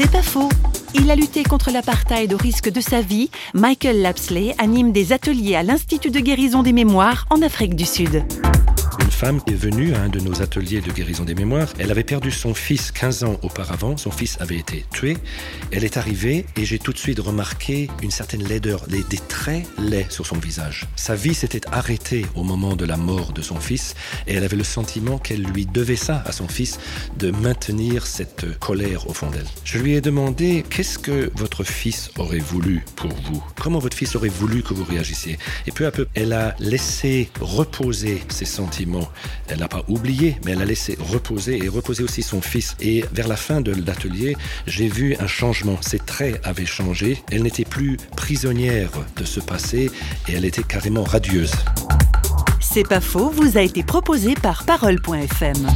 C'est pas faux. Il a lutté contre l'apartheid au risque de sa vie. Michael Lapsley anime des ateliers à l'Institut de guérison des mémoires en Afrique du Sud. Femme est venue à un de nos ateliers de guérison des mémoires. Elle avait perdu son fils 15 ans auparavant. Son fils avait été tué. Elle est arrivée et j'ai tout de suite remarqué une certaine laideur, des, des traits laids sur son visage. Sa vie s'était arrêtée au moment de la mort de son fils et elle avait le sentiment qu'elle lui devait ça à son fils de maintenir cette colère au fond d'elle. Je lui ai demandé qu'est-ce que votre fils aurait voulu pour vous? Comment votre fils aurait voulu que vous réagissiez? Et peu à peu, elle a laissé reposer ses sentiments elle n'a pas oublié, mais elle a laissé reposer et reposer aussi son fils. Et vers la fin de l'atelier, j'ai vu un changement. Ses traits avaient changé. Elle n'était plus prisonnière de ce passé et elle était carrément radieuse. C'est pas faux, vous a été proposé par Parole.fm.